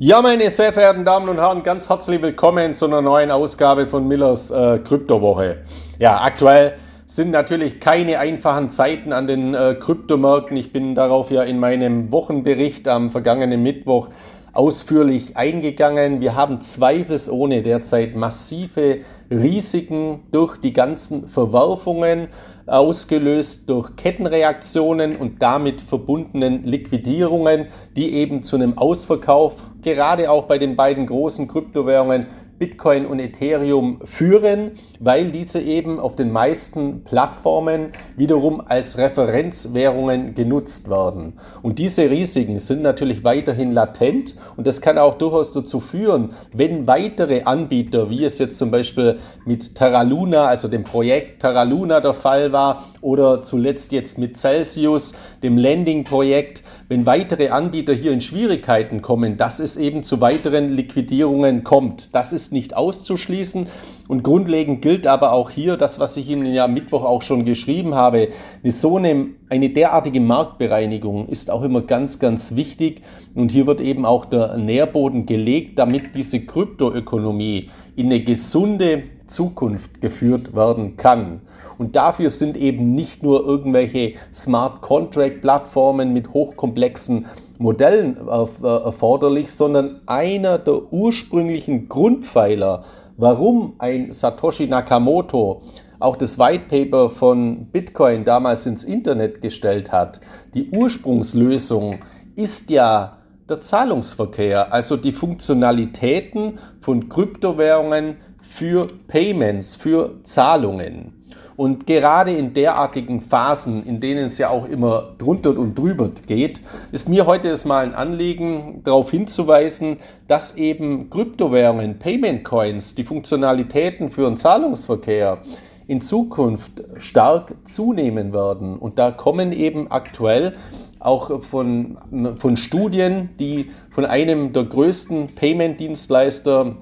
Ja, meine sehr verehrten Damen und Herren, ganz herzlich willkommen zu einer neuen Ausgabe von Millers äh, Kryptowoche. Ja, aktuell sind natürlich keine einfachen Zeiten an den äh, Kryptomärkten. Ich bin darauf ja in meinem Wochenbericht am vergangenen Mittwoch ausführlich eingegangen. Wir haben zweifelsohne derzeit massive Risiken durch die ganzen Verwerfungen ausgelöst durch Kettenreaktionen und damit verbundenen Liquidierungen, die eben zu einem Ausverkauf gerade auch bei den beiden großen Kryptowährungen Bitcoin und Ethereum führen, weil diese eben auf den meisten Plattformen wiederum als Referenzwährungen genutzt werden. Und diese Risiken sind natürlich weiterhin latent und das kann auch durchaus dazu führen, wenn weitere Anbieter, wie es jetzt zum Beispiel mit Terra Luna, also dem Projekt Terra Luna der Fall war, oder zuletzt jetzt mit Celsius, dem Landing-Projekt, wenn weitere Anbieter hier in Schwierigkeiten kommen, dass es eben zu weiteren Liquidierungen kommt. Das ist nicht auszuschließen. Und grundlegend gilt aber auch hier das, was ich Ihnen ja Mittwoch auch schon geschrieben habe. So eine, eine derartige Marktbereinigung ist auch immer ganz, ganz wichtig. Und hier wird eben auch der Nährboden gelegt, damit diese Kryptoökonomie in eine gesunde Zukunft geführt werden kann. Und dafür sind eben nicht nur irgendwelche Smart Contract Plattformen mit hochkomplexen Modellen äh, erforderlich, sondern einer der ursprünglichen Grundpfeiler, warum ein Satoshi Nakamoto auch das White Paper von Bitcoin damals ins Internet gestellt hat. Die Ursprungslösung ist ja der Zahlungsverkehr, also die Funktionalitäten von Kryptowährungen für Payments, für Zahlungen. Und gerade in derartigen Phasen, in denen es ja auch immer drunter und drüber geht, ist mir heute es mal ein Anliegen, darauf hinzuweisen, dass eben Kryptowährungen, Payment Coins, die Funktionalitäten für den Zahlungsverkehr in Zukunft stark zunehmen werden. Und da kommen eben aktuell auch von, von Studien, die von einem der größten Payment-Dienstleister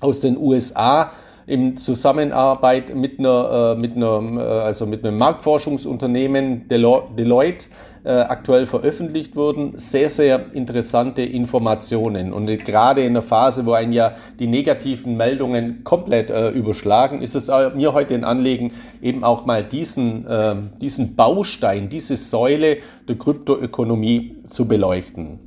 aus den USA in Zusammenarbeit mit einer, äh, mit einer äh, also mit einem Marktforschungsunternehmen Deloitte äh, aktuell veröffentlicht wurden. Sehr, sehr interessante Informationen. Und gerade in der Phase, wo ein ja die negativen Meldungen komplett äh, überschlagen, ist es mir heute ein Anliegen, eben auch mal diesen, äh, diesen Baustein, diese Säule der Kryptoökonomie zu beleuchten.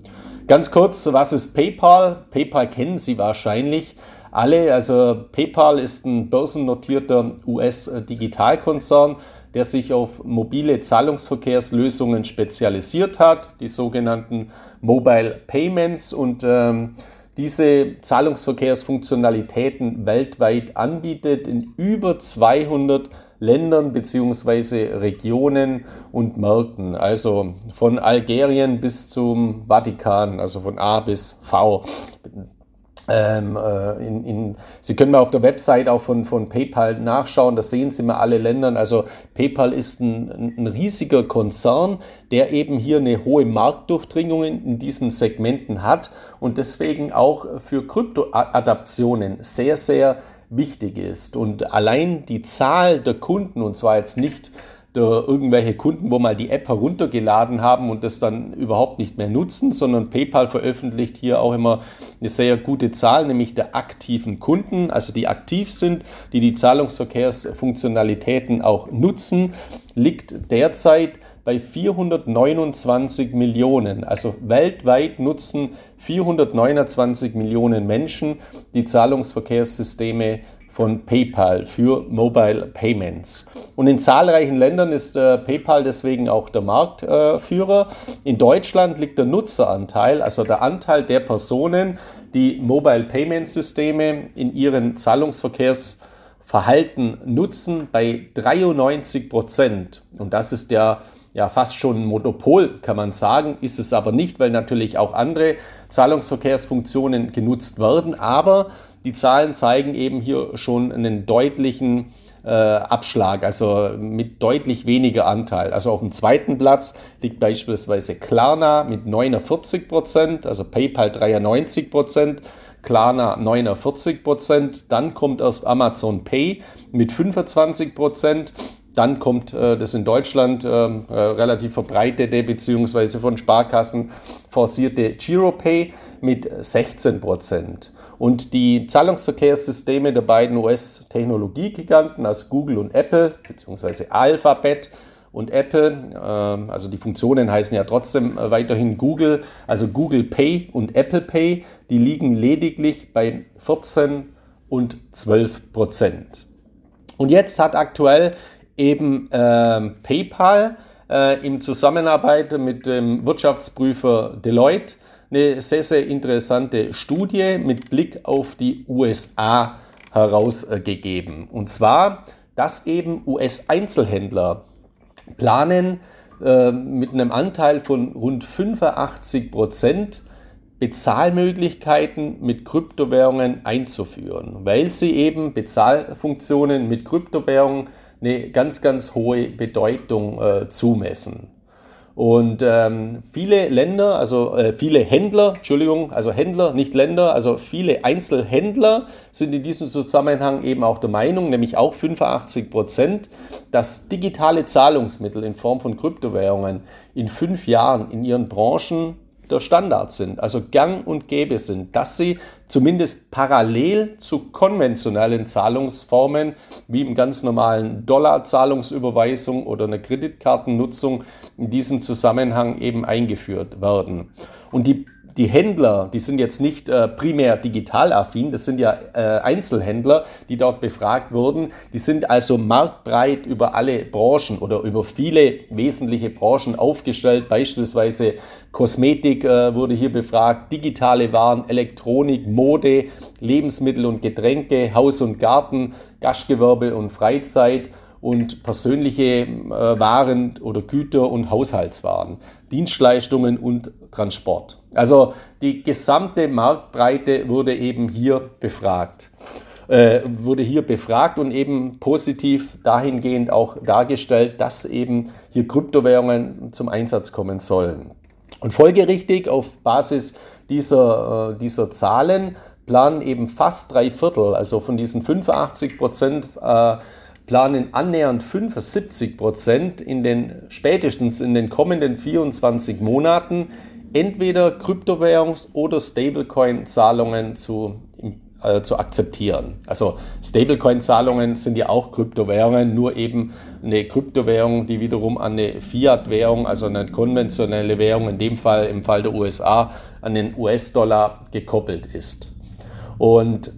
Ganz kurz, was ist PayPal? PayPal kennen Sie wahrscheinlich alle. Also PayPal ist ein börsennotierter US-Digitalkonzern, der sich auf mobile Zahlungsverkehrslösungen spezialisiert hat, die sogenannten Mobile Payments und ähm, diese Zahlungsverkehrsfunktionalitäten weltweit anbietet in über 200 Ländern bzw. Regionen und Märkten, also von Algerien bis zum Vatikan, also von A bis V. Ähm, äh, in, in, Sie können mal auf der Website auch von, von PayPal nachschauen, da sehen Sie mal alle Länder. Also PayPal ist ein, ein riesiger Konzern, der eben hier eine hohe Marktdurchdringung in, in diesen Segmenten hat und deswegen auch für Kryptoadaptionen sehr, sehr wichtig ist. Und allein die Zahl der Kunden, und zwar jetzt nicht irgendwelche Kunden, wo mal die App heruntergeladen haben und das dann überhaupt nicht mehr nutzen, sondern PayPal veröffentlicht hier auch immer eine sehr gute Zahl, nämlich der aktiven Kunden, also die aktiv sind, die die Zahlungsverkehrsfunktionalitäten auch nutzen, liegt derzeit bei 429 Millionen. Also weltweit nutzen 429 Millionen Menschen die Zahlungsverkehrssysteme von PayPal für Mobile Payments. Und in zahlreichen Ländern ist äh, PayPal deswegen auch der Marktführer. in Deutschland liegt der Nutzeranteil, also der Anteil der Personen, die Mobile Payment Systeme in ihren Zahlungsverkehrsverhalten nutzen, bei 93 Prozent. Und das ist ja ja fast schon ein Monopol, kann man sagen, ist es aber nicht, weil natürlich auch andere Zahlungsverkehrsfunktionen genutzt werden. Aber die Zahlen zeigen eben hier schon einen deutlichen äh, Abschlag, also mit deutlich weniger Anteil. Also auf dem zweiten Platz liegt beispielsweise Klarna mit 49 Prozent, also PayPal 93 Prozent. Klarna 49 Prozent, dann kommt erst Amazon Pay mit 25 Prozent, dann kommt äh, das in Deutschland ähm, äh, relativ verbreitete bzw. von Sparkassen forcierte GiroPay mit 16 Prozent. Und die Zahlungsverkehrssysteme der beiden US-Technologiegiganten, also Google und Apple, beziehungsweise Alphabet und Apple, äh, also die Funktionen heißen ja trotzdem äh, weiterhin Google, also Google Pay und Apple Pay, die liegen lediglich bei 14 und 12 Prozent. Und jetzt hat aktuell eben äh, PayPal äh, in Zusammenarbeit mit dem Wirtschaftsprüfer Deloitte eine sehr, sehr interessante Studie mit Blick auf die USA herausgegeben. Und zwar, dass eben US-Einzelhändler planen, äh, mit einem Anteil von rund 85 Prozent Bezahlmöglichkeiten mit Kryptowährungen einzuführen, weil sie eben Bezahlfunktionen mit Kryptowährungen eine ganz, ganz hohe Bedeutung äh, zumessen. Und ähm, viele Länder, also äh, viele Händler, Entschuldigung, also Händler, nicht Länder, also viele Einzelhändler sind in diesem Zusammenhang eben auch der Meinung, nämlich auch 85 Prozent, dass digitale Zahlungsmittel in Form von Kryptowährungen in fünf Jahren in ihren Branchen der Standard sind, also gang und gäbe sind, dass sie zumindest parallel zu konventionellen Zahlungsformen wie im ganz normalen Dollarzahlungsüberweisung oder einer Kreditkartennutzung in diesem Zusammenhang eben eingeführt werden. Und die die Händler, die sind jetzt nicht äh, primär digital affin, das sind ja äh, Einzelhändler, die dort befragt wurden. Die sind also marktbreit über alle Branchen oder über viele wesentliche Branchen aufgestellt. Beispielsweise Kosmetik äh, wurde hier befragt, digitale Waren, Elektronik, Mode, Lebensmittel und Getränke, Haus und Garten, Gastgewerbe und Freizeit und persönliche äh, Waren oder Güter und Haushaltswaren, Dienstleistungen und Transport. Also die gesamte Marktbreite wurde eben hier befragt. Äh, wurde hier befragt und eben positiv dahingehend auch dargestellt, dass eben hier Kryptowährungen zum Einsatz kommen sollen. Und folgerichtig auf Basis dieser, äh, dieser Zahlen planen eben fast drei Viertel, also von diesen 85 Prozent äh, planen annähernd 75 Prozent in den spätestens in den kommenden 24 Monaten entweder Kryptowährungs- oder Stablecoin-Zahlungen zu, äh, zu akzeptieren. Also Stablecoin-Zahlungen sind ja auch Kryptowährungen, nur eben eine Kryptowährung, die wiederum an eine Fiat-Währung, also eine konventionelle Währung, in dem Fall im Fall der USA, an den US-Dollar gekoppelt ist. Und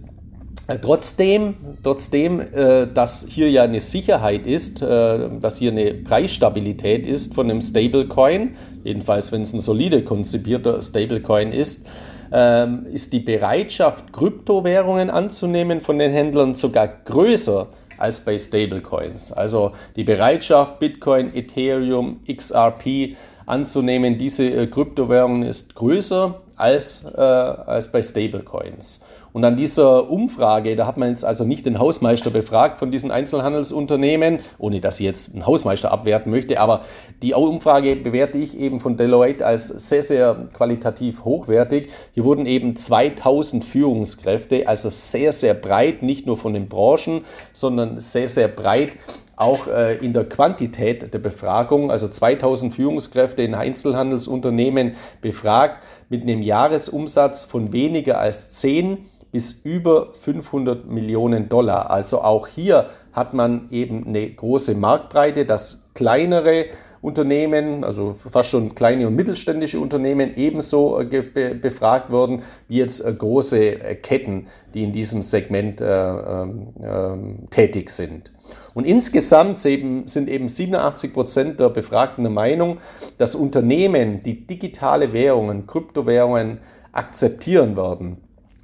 trotzdem, trotzdem äh, dass hier ja eine Sicherheit ist, äh, dass hier eine Preisstabilität ist von einem Stablecoin, jedenfalls wenn es ein solide konzipierter Stablecoin ist, ähm, ist die Bereitschaft, Kryptowährungen anzunehmen von den Händlern sogar größer als bei Stablecoins. Also die Bereitschaft, Bitcoin, Ethereum, XRP anzunehmen, diese äh, Kryptowährungen ist größer als, äh, als bei Stablecoins. Und an dieser Umfrage, da hat man jetzt also nicht den Hausmeister befragt von diesen Einzelhandelsunternehmen, ohne dass ich jetzt einen Hausmeister abwerten möchte, aber die Umfrage bewerte ich eben von Deloitte als sehr, sehr qualitativ hochwertig. Hier wurden eben 2000 Führungskräfte, also sehr, sehr breit, nicht nur von den Branchen, sondern sehr, sehr breit auch äh, in der Quantität der Befragung, also 2000 Führungskräfte in Einzelhandelsunternehmen befragt mit einem Jahresumsatz von weniger als 10 bis über 500 Millionen Dollar. Also auch hier hat man eben eine große Marktbreite, dass kleinere Unternehmen, also fast schon kleine und mittelständische Unternehmen ebenso äh, befragt wurden wie jetzt äh, große äh, Ketten, die in diesem Segment äh, äh, tätig sind. Und insgesamt sind eben 87 Prozent der Befragten der Meinung, dass Unternehmen, die digitale Währungen, Kryptowährungen akzeptieren werden,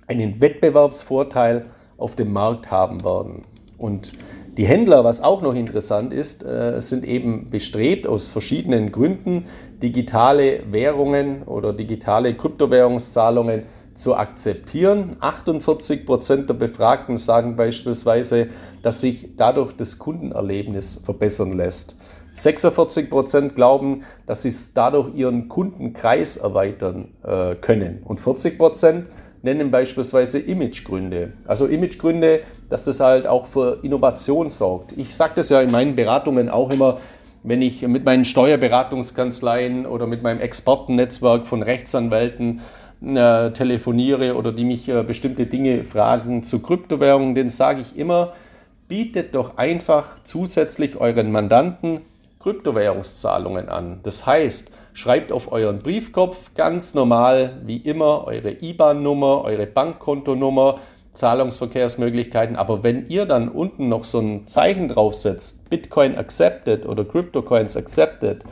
einen Wettbewerbsvorteil auf dem Markt haben werden. Und die Händler, was auch noch interessant ist, äh, sind eben bestrebt, aus verschiedenen Gründen digitale Währungen oder digitale Kryptowährungszahlungen zu akzeptieren. 48 Prozent der Befragten sagen beispielsweise, dass sich dadurch das Kundenerlebnis verbessern lässt. 46 Prozent glauben, dass sie dadurch ihren Kundenkreis erweitern äh, können. Und 40 Prozent nennen beispielsweise Imagegründe. Also Imagegründe, dass das halt auch für Innovation sorgt. Ich sage das ja in meinen Beratungen auch immer, wenn ich mit meinen Steuerberatungskanzleien oder mit meinem Expertennetzwerk von Rechtsanwälten äh, telefoniere oder die mich äh, bestimmte Dinge fragen zu Kryptowährungen, denen sage ich immer, bietet doch einfach zusätzlich euren Mandanten Kryptowährungszahlungen an. Das heißt, schreibt auf euren Briefkopf ganz normal wie immer eure IBAN-Nummer, eure Bankkontonummer, Zahlungsverkehrsmöglichkeiten. Aber wenn ihr dann unten noch so ein Zeichen draufsetzt, Bitcoin accepted oder CryptoCoins accepted,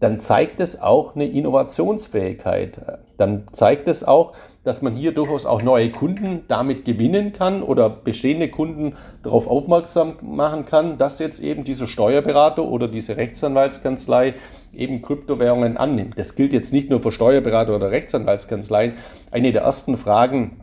dann zeigt es auch eine Innovationsfähigkeit. Dann zeigt es auch, dass man hier durchaus auch neue Kunden damit gewinnen kann oder bestehende Kunden darauf aufmerksam machen kann, dass jetzt eben dieser Steuerberater oder diese Rechtsanwaltskanzlei eben Kryptowährungen annimmt. Das gilt jetzt nicht nur für Steuerberater oder Rechtsanwaltskanzleien. Eine der ersten Fragen,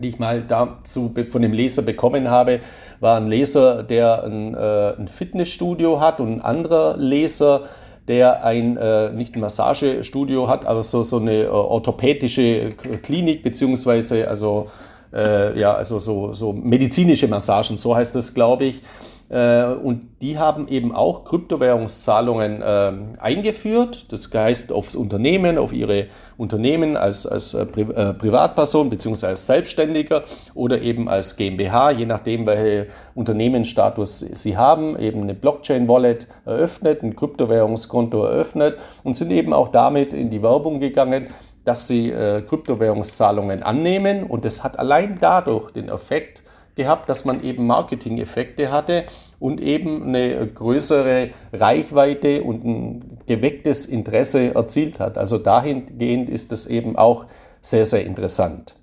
die ich mal dazu von dem Leser bekommen habe, war ein Leser, der ein, äh, ein Fitnessstudio hat und ein anderer Leser, der ein, äh, nicht ein Massagestudio hat, aber so, so eine äh, orthopädische Klinik, beziehungsweise also, äh, ja, also so, so medizinische Massagen, so heißt das, glaube ich. Äh, und die haben eben auch Kryptowährungszahlungen äh, eingeführt. Das heißt aufs Unternehmen, auf ihre Unternehmen als, als äh, Pri äh, Privatperson bzw. als Selbstständiger oder eben als GmbH, je nachdem, welche Unternehmensstatus sie haben, eben eine Blockchain-Wallet eröffnet, ein Kryptowährungskonto eröffnet und sind eben auch damit in die Werbung gegangen, dass sie äh, Kryptowährungszahlungen annehmen. Und das hat allein dadurch den Effekt, gehabt, dass man eben Marketing-Effekte hatte und eben eine größere Reichweite und ein gewecktes Interesse erzielt hat. Also dahingehend ist das eben auch sehr, sehr interessant.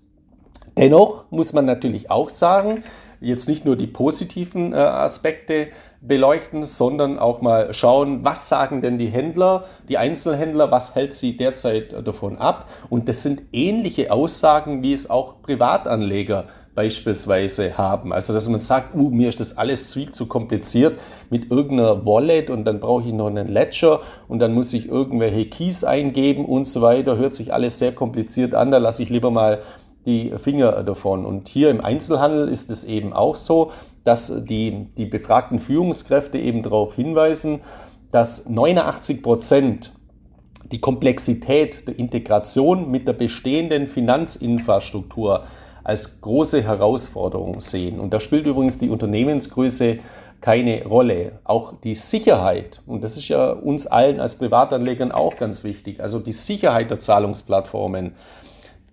Dennoch muss man natürlich auch sagen, jetzt nicht nur die positiven äh, Aspekte beleuchten, sondern auch mal schauen, was sagen denn die Händler, die Einzelhändler, was hält sie derzeit davon ab. Und das sind ähnliche Aussagen, wie es auch Privatanleger beispielsweise haben. Also dass man sagt, uh, mir ist das alles viel zu kompliziert mit irgendeiner Wallet und dann brauche ich noch einen Ledger und dann muss ich irgendwelche Keys eingeben und so weiter. Hört sich alles sehr kompliziert an, da lasse ich lieber mal die Finger davon. Und hier im Einzelhandel ist es eben auch so, dass die, die befragten Führungskräfte eben darauf hinweisen, dass 89 Prozent die Komplexität der Integration mit der bestehenden Finanzinfrastruktur als große Herausforderung sehen. Und da spielt übrigens die Unternehmensgröße keine Rolle. Auch die Sicherheit, und das ist ja uns allen als Privatanlegern auch ganz wichtig, also die Sicherheit der Zahlungsplattformen,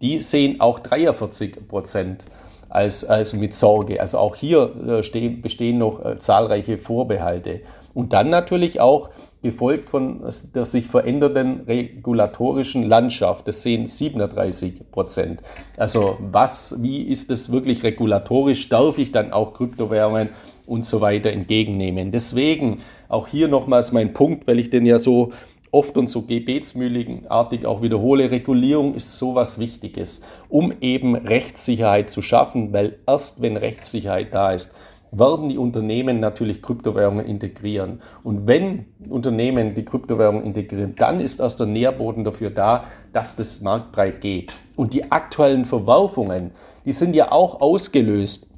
die sehen auch 43 Prozent als, als mit Sorge. Also auch hier äh, stehen, bestehen noch äh, zahlreiche Vorbehalte. Und dann natürlich auch gefolgt von der sich verändernden regulatorischen Landschaft. Das sehen 37 Prozent. Also was, wie ist es wirklich regulatorisch? Darf ich dann auch Kryptowährungen und so weiter entgegennehmen? Deswegen auch hier nochmals mein Punkt, weil ich den ja so oft und so gebetsmühligenartig auch wiederhole, Regulierung ist so was Wichtiges, um eben Rechtssicherheit zu schaffen, weil erst wenn Rechtssicherheit da ist, werden die Unternehmen natürlich Kryptowährungen integrieren. Und wenn Unternehmen die Kryptowährungen integrieren, dann ist erst der Nährboden dafür da, dass das marktbreit geht. Und die aktuellen Verwerfungen, die sind ja auch ausgelöst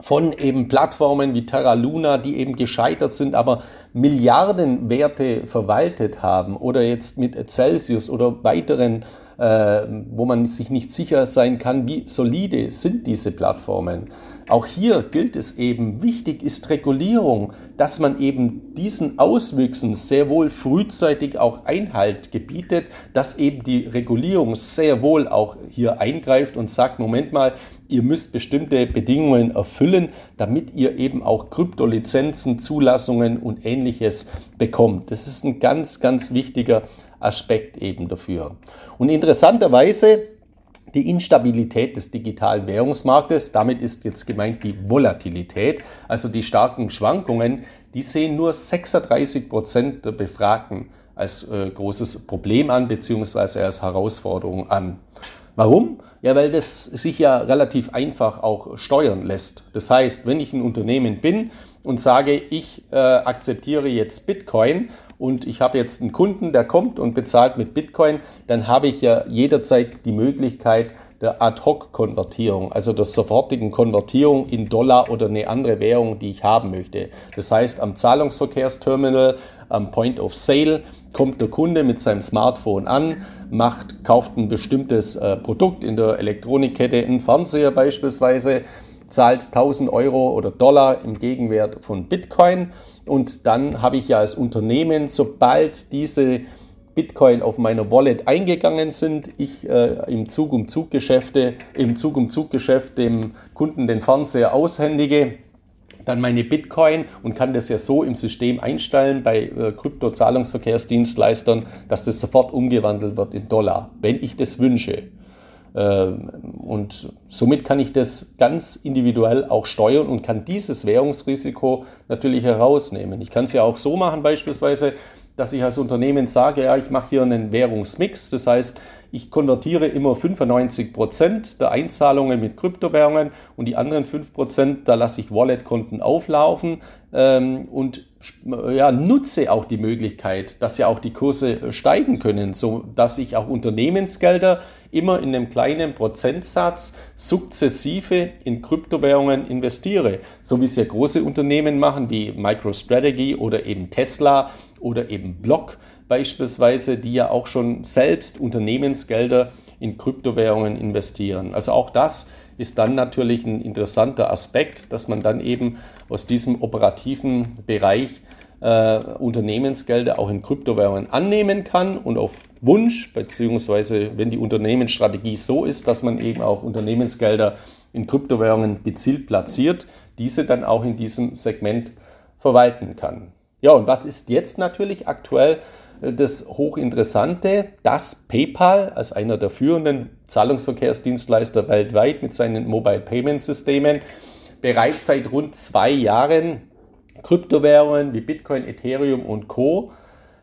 von eben Plattformen wie Terra Luna, die eben gescheitert sind, aber Milliardenwerte verwaltet haben oder jetzt mit Celsius oder weiteren, äh, wo man sich nicht sicher sein kann, wie solide sind diese Plattformen. Auch hier gilt es eben, wichtig ist Regulierung, dass man eben diesen Auswüchsen sehr wohl frühzeitig auch Einhalt gebietet, dass eben die Regulierung sehr wohl auch hier eingreift und sagt, Moment mal, ihr müsst bestimmte Bedingungen erfüllen, damit ihr eben auch Kryptolizenzen, Zulassungen und ähnliches bekommt. Das ist ein ganz, ganz wichtiger Aspekt eben dafür. Und interessanterweise die Instabilität des digitalen Währungsmarktes, damit ist jetzt gemeint die Volatilität, also die starken Schwankungen, die sehen nur 36 Prozent der Befragten als äh, großes Problem an, beziehungsweise als Herausforderung an. Warum? Ja, weil das sich ja relativ einfach auch steuern lässt. Das heißt, wenn ich ein Unternehmen bin und sage, ich äh, akzeptiere jetzt Bitcoin und ich habe jetzt einen Kunden, der kommt und bezahlt mit Bitcoin, dann habe ich ja jederzeit die Möglichkeit der Ad-Hoc-Konvertierung, also der sofortigen Konvertierung in Dollar oder eine andere Währung, die ich haben möchte. Das heißt, am Zahlungsverkehrsterminal am Point of Sale kommt der Kunde mit seinem Smartphone an, macht, kauft ein bestimmtes äh, Produkt in der Elektronikkette, einen Fernseher beispielsweise, zahlt 1000 Euro oder Dollar im Gegenwert von Bitcoin und dann habe ich ja als Unternehmen, sobald diese Bitcoin auf meiner Wallet eingegangen sind, ich äh, im Zug um Zug Geschäfte, im Zug um Zug Geschäft dem Kunden den Fernseher aushändige, dann meine Bitcoin und kann das ja so im System einstellen bei äh, Krypto-Zahlungsverkehrsdienstleistern, dass das sofort umgewandelt wird in Dollar, wenn ich das wünsche. Ähm, und somit kann ich das ganz individuell auch steuern und kann dieses Währungsrisiko natürlich herausnehmen. Ich kann es ja auch so machen, beispielsweise, dass ich als Unternehmen sage, ja, ich mache hier einen Währungsmix. Das heißt, ich konvertiere immer 95 Prozent der Einzahlungen mit Kryptowährungen und die anderen 5%, Prozent, da lasse ich Wallet-Konten auflaufen ähm, und ja, nutze auch die Möglichkeit, dass ja auch die Kurse steigen können, so dass ich auch Unternehmensgelder immer in einem kleinen Prozentsatz sukzessive in Kryptowährungen investiere, so wie es ja große Unternehmen machen wie MicroStrategy oder eben Tesla oder eben Block beispielsweise, die ja auch schon selbst Unternehmensgelder in Kryptowährungen investieren. Also auch das ist dann natürlich ein interessanter Aspekt, dass man dann eben aus diesem operativen Bereich äh, Unternehmensgelder auch in Kryptowährungen annehmen kann und auf Wunsch, beziehungsweise wenn die Unternehmensstrategie so ist, dass man eben auch Unternehmensgelder in Kryptowährungen gezielt platziert, diese dann auch in diesem Segment verwalten kann. Ja, und was ist jetzt natürlich aktuell das Hochinteressante, dass PayPal als einer der führenden Zahlungsverkehrsdienstleister weltweit mit seinen Mobile Payment Systemen bereits seit rund zwei Jahren Kryptowährungen wie Bitcoin, Ethereum und Co.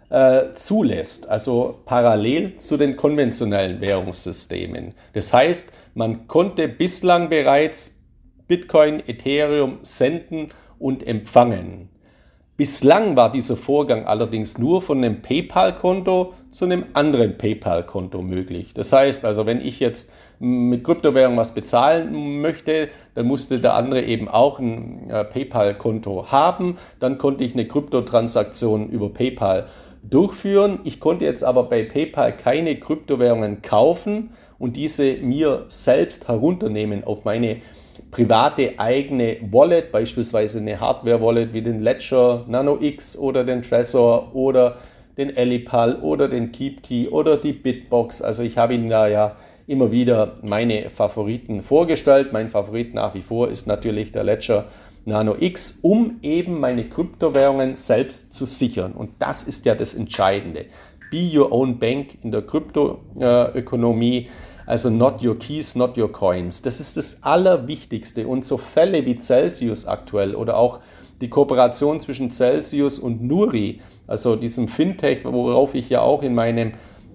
Äh, zulässt, also parallel zu den konventionellen Währungssystemen. Das heißt, man konnte bislang bereits Bitcoin, Ethereum senden und empfangen. Bislang war dieser Vorgang allerdings nur von einem PayPal-Konto zu einem anderen PayPal-Konto möglich. Das heißt also, wenn ich jetzt mit Kryptowährung was bezahlen möchte, dann musste der andere eben auch ein äh, PayPal-Konto haben. Dann konnte ich eine Kryptotransaktion über PayPal durchführen. Ich konnte jetzt aber bei PayPal keine Kryptowährungen kaufen und diese mir selbst herunternehmen auf meine private eigene Wallet, beispielsweise eine Hardware-Wallet wie den Ledger Nano X oder den Trezor oder den Elipal oder den KeepKey oder die Bitbox. Also ich habe Ihnen da ja immer wieder meine Favoriten vorgestellt. Mein Favorit nach wie vor ist natürlich der Ledger Nano X, um eben meine Kryptowährungen selbst zu sichern. Und das ist ja das Entscheidende. Be your own bank in der Kryptoökonomie. Also not your keys, not your coins. Das ist das Allerwichtigste. Und so Fälle wie Celsius aktuell oder auch die Kooperation zwischen Celsius und Nuri, also diesem Fintech, worauf ich ja auch in meinem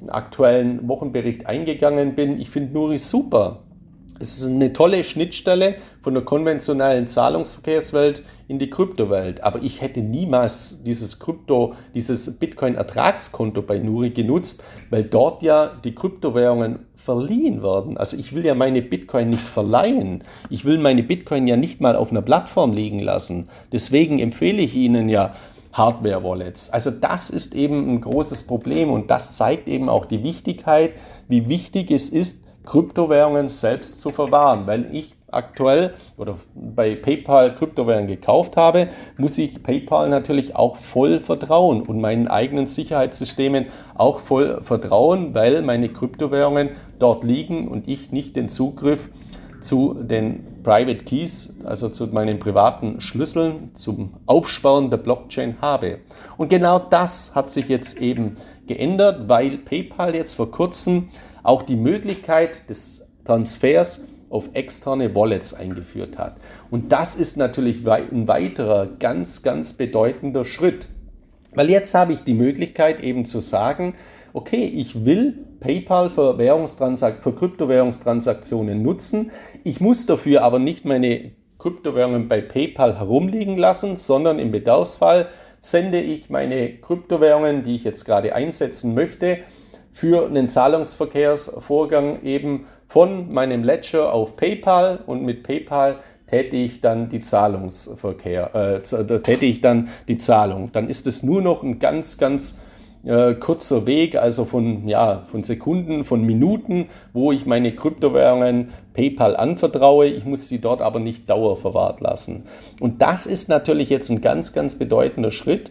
aktuellen Wochenbericht eingegangen bin. Ich finde Nuri super. Es ist eine tolle Schnittstelle von der konventionellen Zahlungsverkehrswelt in die Kryptowelt. Aber ich hätte niemals dieses Krypto, dieses Bitcoin-Ertragskonto bei Nuri genutzt, weil dort ja die Kryptowährungen verliehen werden. Also ich will ja meine Bitcoin nicht verleihen. Ich will meine Bitcoin ja nicht mal auf einer Plattform liegen lassen. Deswegen empfehle ich Ihnen ja, Hardware-Wallets. Also das ist eben ein großes Problem und das zeigt eben auch die Wichtigkeit, wie wichtig es ist, Kryptowährungen selbst zu verwahren. Weil ich aktuell oder bei PayPal Kryptowährungen gekauft habe, muss ich PayPal natürlich auch voll vertrauen und meinen eigenen Sicherheitssystemen auch voll vertrauen, weil meine Kryptowährungen dort liegen und ich nicht den Zugriff zu den Private Keys, also zu meinen privaten Schlüsseln zum Aufsperren der Blockchain habe. Und genau das hat sich jetzt eben geändert, weil PayPal jetzt vor kurzem auch die Möglichkeit des Transfers auf externe Wallets eingeführt hat. Und das ist natürlich ein weiterer ganz, ganz bedeutender Schritt. Weil jetzt habe ich die Möglichkeit eben zu sagen, okay, ich will PayPal für, für Kryptowährungstransaktionen nutzen. Ich muss dafür aber nicht meine Kryptowährungen bei PayPal herumliegen lassen, sondern im Bedarfsfall sende ich meine Kryptowährungen, die ich jetzt gerade einsetzen möchte, für einen Zahlungsverkehrsvorgang eben von meinem Ledger auf PayPal und mit PayPal täte ich dann die Zahlungsverkehr, äh, täte ich dann die Zahlung. Dann ist es nur noch ein ganz, ganz äh, kurzer Weg, also von, ja, von Sekunden, von Minuten, wo ich meine Kryptowährungen PayPal anvertraue. Ich muss sie dort aber nicht dauerverwahrt lassen. Und das ist natürlich jetzt ein ganz, ganz bedeutender Schritt,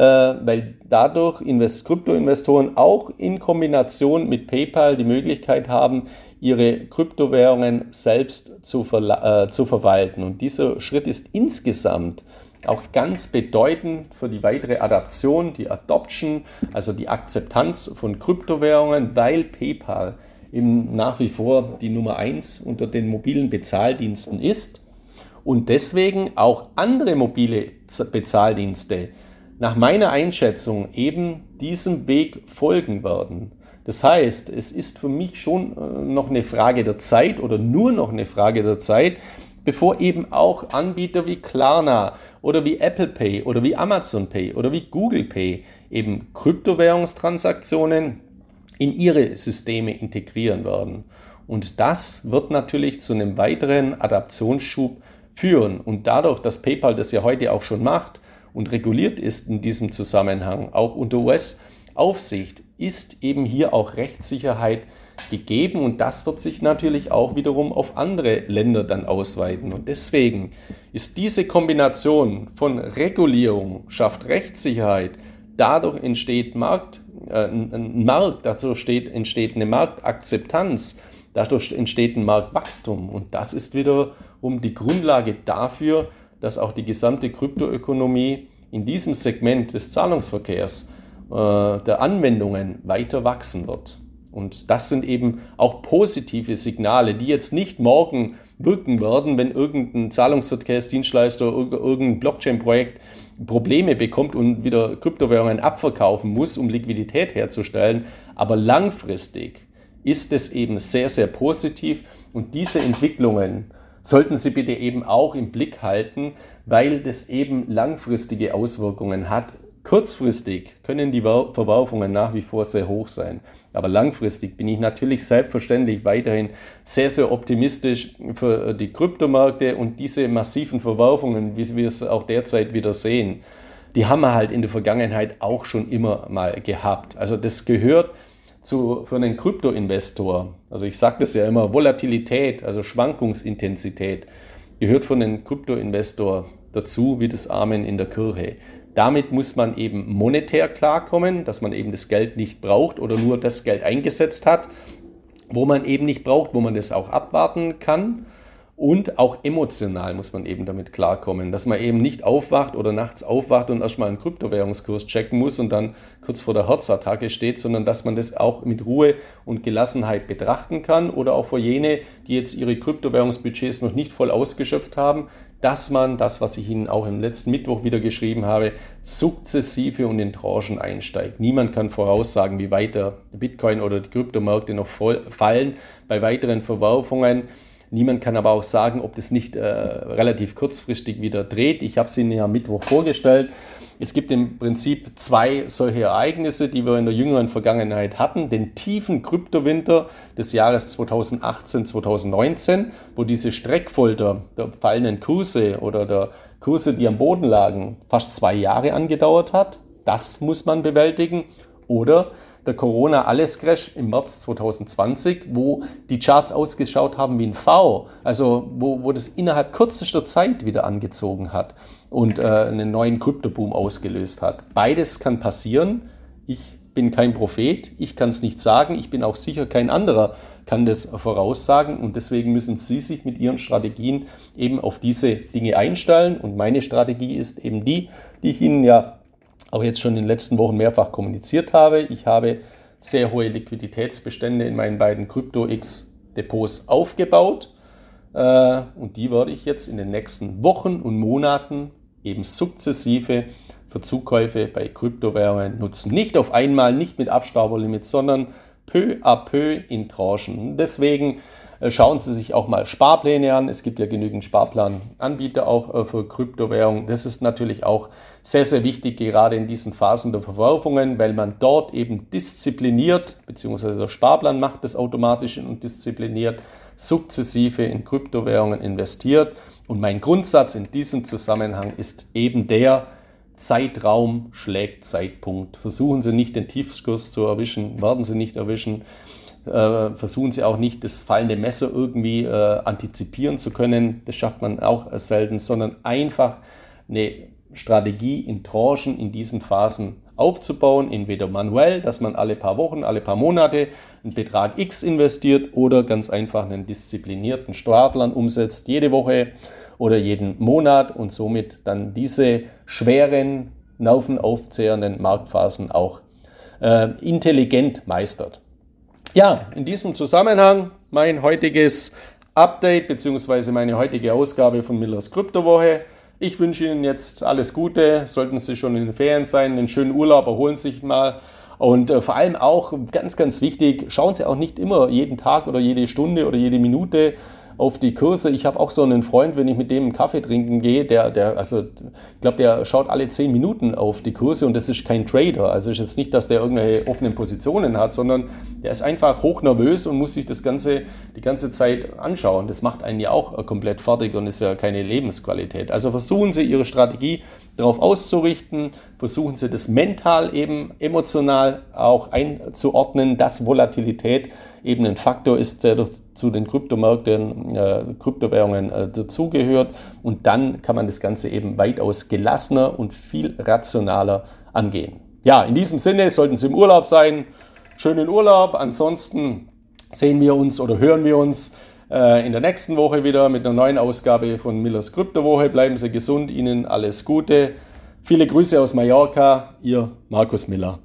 weil dadurch Invest Kryptoinvestoren auch in Kombination mit PayPal die Möglichkeit haben, ihre Kryptowährungen selbst zu, äh, zu verwalten. Und dieser Schritt ist insgesamt auch ganz bedeutend für die weitere Adaption, die Adoption, also die Akzeptanz von Kryptowährungen, weil PayPal eben nach wie vor die Nummer eins unter den mobilen Bezahldiensten ist und deswegen auch andere mobile Bezahldienste nach meiner Einschätzung eben diesem Weg folgen werden. Das heißt, es ist für mich schon äh, noch eine Frage der Zeit oder nur noch eine Frage der Zeit, bevor eben auch Anbieter wie Klarna oder wie Apple Pay oder wie Amazon Pay oder wie Google Pay eben Kryptowährungstransaktionen in ihre Systeme integrieren werden. Und das wird natürlich zu einem weiteren Adaptionsschub führen. Und dadurch, dass PayPal das ja heute auch schon macht und reguliert ist in diesem Zusammenhang, auch unter US-Aufsicht, ist eben hier auch Rechtssicherheit gegeben. Und das wird sich natürlich auch wiederum auf andere Länder dann ausweiten. Und deswegen ist diese Kombination von Regulierung, schafft Rechtssicherheit, dadurch entsteht Markt, äh, ein Markt, dadurch steht, entsteht eine Marktakzeptanz, dadurch entsteht ein Marktwachstum. Und das ist wiederum die Grundlage dafür, dass auch die gesamte Kryptoökonomie in diesem Segment des Zahlungsverkehrs, äh, der Anwendungen weiter wachsen wird. Und das sind eben auch positive Signale, die jetzt nicht morgen wirken werden, wenn irgendein Zahlungsverkehrsdienstleister oder irgendein Blockchain-Projekt Probleme bekommt und wieder Kryptowährungen abverkaufen muss, um Liquidität herzustellen. Aber langfristig ist es eben sehr, sehr positiv und diese Entwicklungen sollten Sie bitte eben auch im Blick halten, weil das eben langfristige Auswirkungen hat Kurzfristig können die Verwerfungen nach wie vor sehr hoch sein. Aber langfristig bin ich natürlich selbstverständlich weiterhin sehr, sehr optimistisch für die Kryptomärkte und diese massiven Verwerfungen, wie wir es auch derzeit wieder sehen, die haben wir halt in der Vergangenheit auch schon immer mal gehabt. Also das gehört zu, für einen Kryptoinvestor, also ich sage das ja immer, Volatilität, also Schwankungsintensität, gehört für einen Kryptoinvestor dazu wie das Amen in der Kirche. Damit muss man eben monetär klarkommen, dass man eben das Geld nicht braucht oder nur das Geld eingesetzt hat, wo man eben nicht braucht, wo man das auch abwarten kann. Und auch emotional muss man eben damit klarkommen, dass man eben nicht aufwacht oder nachts aufwacht und erstmal einen Kryptowährungskurs checken muss und dann kurz vor der Herzattacke steht, sondern dass man das auch mit Ruhe und Gelassenheit betrachten kann oder auch für jene, die jetzt ihre Kryptowährungsbudgets noch nicht voll ausgeschöpft haben, dass man das, was ich Ihnen auch im letzten Mittwoch wieder geschrieben habe, sukzessive und in Tranchen einsteigt. Niemand kann voraussagen, wie weit der Bitcoin oder die Kryptomärkte noch fallen bei weiteren Verwerfungen. Niemand kann aber auch sagen, ob das nicht äh, relativ kurzfristig wieder dreht. Ich habe es Ihnen ja Mittwoch vorgestellt. Es gibt im Prinzip zwei solche Ereignisse, die wir in der jüngeren Vergangenheit hatten. Den tiefen Kryptowinter des Jahres 2018, 2019, wo diese Streckfolter der fallenden Kurse oder der Kurse, die am Boden lagen, fast zwei Jahre angedauert hat. Das muss man bewältigen. Oder der Corona-Alles-Crash im März 2020, wo die Charts ausgeschaut haben wie ein V, also wo, wo das innerhalb kürzester Zeit wieder angezogen hat und äh, einen neuen Kryptoboom ausgelöst hat. Beides kann passieren. Ich bin kein Prophet, ich kann es nicht sagen, ich bin auch sicher kein anderer kann das voraussagen und deswegen müssen Sie sich mit Ihren Strategien eben auf diese Dinge einstellen und meine Strategie ist eben die, die ich Ihnen ja auch jetzt schon in den letzten Wochen mehrfach kommuniziert habe. Ich habe sehr hohe Liquiditätsbestände in meinen beiden CryptoX-Depots aufgebaut äh, und die werde ich jetzt in den nächsten Wochen und Monaten eben sukzessive für Zukäufe bei Kryptowährungen nutzen. Nicht auf einmal, nicht mit Abstauberlimit, sondern peu à peu in Tranchen. Deswegen äh, schauen Sie sich auch mal Sparpläne an. Es gibt ja genügend Sparplananbieter auch äh, für Kryptowährungen. Das ist natürlich auch sehr, sehr wichtig, gerade in diesen Phasen der Verwerfungen, weil man dort eben diszipliniert, beziehungsweise der Sparplan macht das automatisch und diszipliniert, sukzessive in Kryptowährungen investiert. Und mein Grundsatz in diesem Zusammenhang ist eben der, Zeitraum schlägt Zeitpunkt. Versuchen Sie nicht den Tiefskurs zu erwischen, werden Sie nicht erwischen. Äh, versuchen Sie auch nicht, das fallende Messer irgendwie äh, antizipieren zu können. Das schafft man auch selten, sondern einfach eine Strategie in Tranchen in diesen Phasen aufzubauen, entweder manuell, dass man alle paar Wochen, alle paar Monate einen Betrag X investiert oder ganz einfach einen disziplinierten Startplan umsetzt, jede Woche oder jeden Monat und somit dann diese schweren, nervenaufzehrenden Marktphasen auch äh, intelligent meistert. Ja, in diesem Zusammenhang mein heutiges Update bzw. meine heutige Ausgabe von Millers Kryptowoche. Ich wünsche Ihnen jetzt alles Gute. Sollten Sie schon in den Ferien sein, einen schönen Urlaub, erholen Sie sich mal. Und äh, vor allem auch ganz, ganz wichtig, schauen Sie auch nicht immer jeden Tag oder jede Stunde oder jede Minute auf die Kurse. Ich habe auch so einen Freund, wenn ich mit dem einen Kaffee trinken gehe, der, der, also ich glaube, der schaut alle zehn Minuten auf die Kurse und das ist kein Trader. Also ist jetzt nicht, dass der irgendwelche offenen Positionen hat, sondern der ist einfach hochnervös und muss sich das Ganze die ganze Zeit anschauen. Das macht einen ja auch komplett fertig und ist ja keine Lebensqualität. Also versuchen Sie Ihre Strategie darauf auszurichten, versuchen Sie das mental eben emotional auch einzuordnen, dass Volatilität eben ein Faktor ist, der zu den Kryptomärkten, äh, Kryptowährungen äh, dazugehört. Und dann kann man das Ganze eben weitaus gelassener und viel rationaler angehen. Ja, in diesem Sinne sollten Sie im Urlaub sein. Schönen Urlaub. Ansonsten sehen wir uns oder hören wir uns äh, in der nächsten Woche wieder mit einer neuen Ausgabe von Millers Kryptowoche. Bleiben Sie gesund, Ihnen alles Gute. Viele Grüße aus Mallorca, Ihr Markus Miller.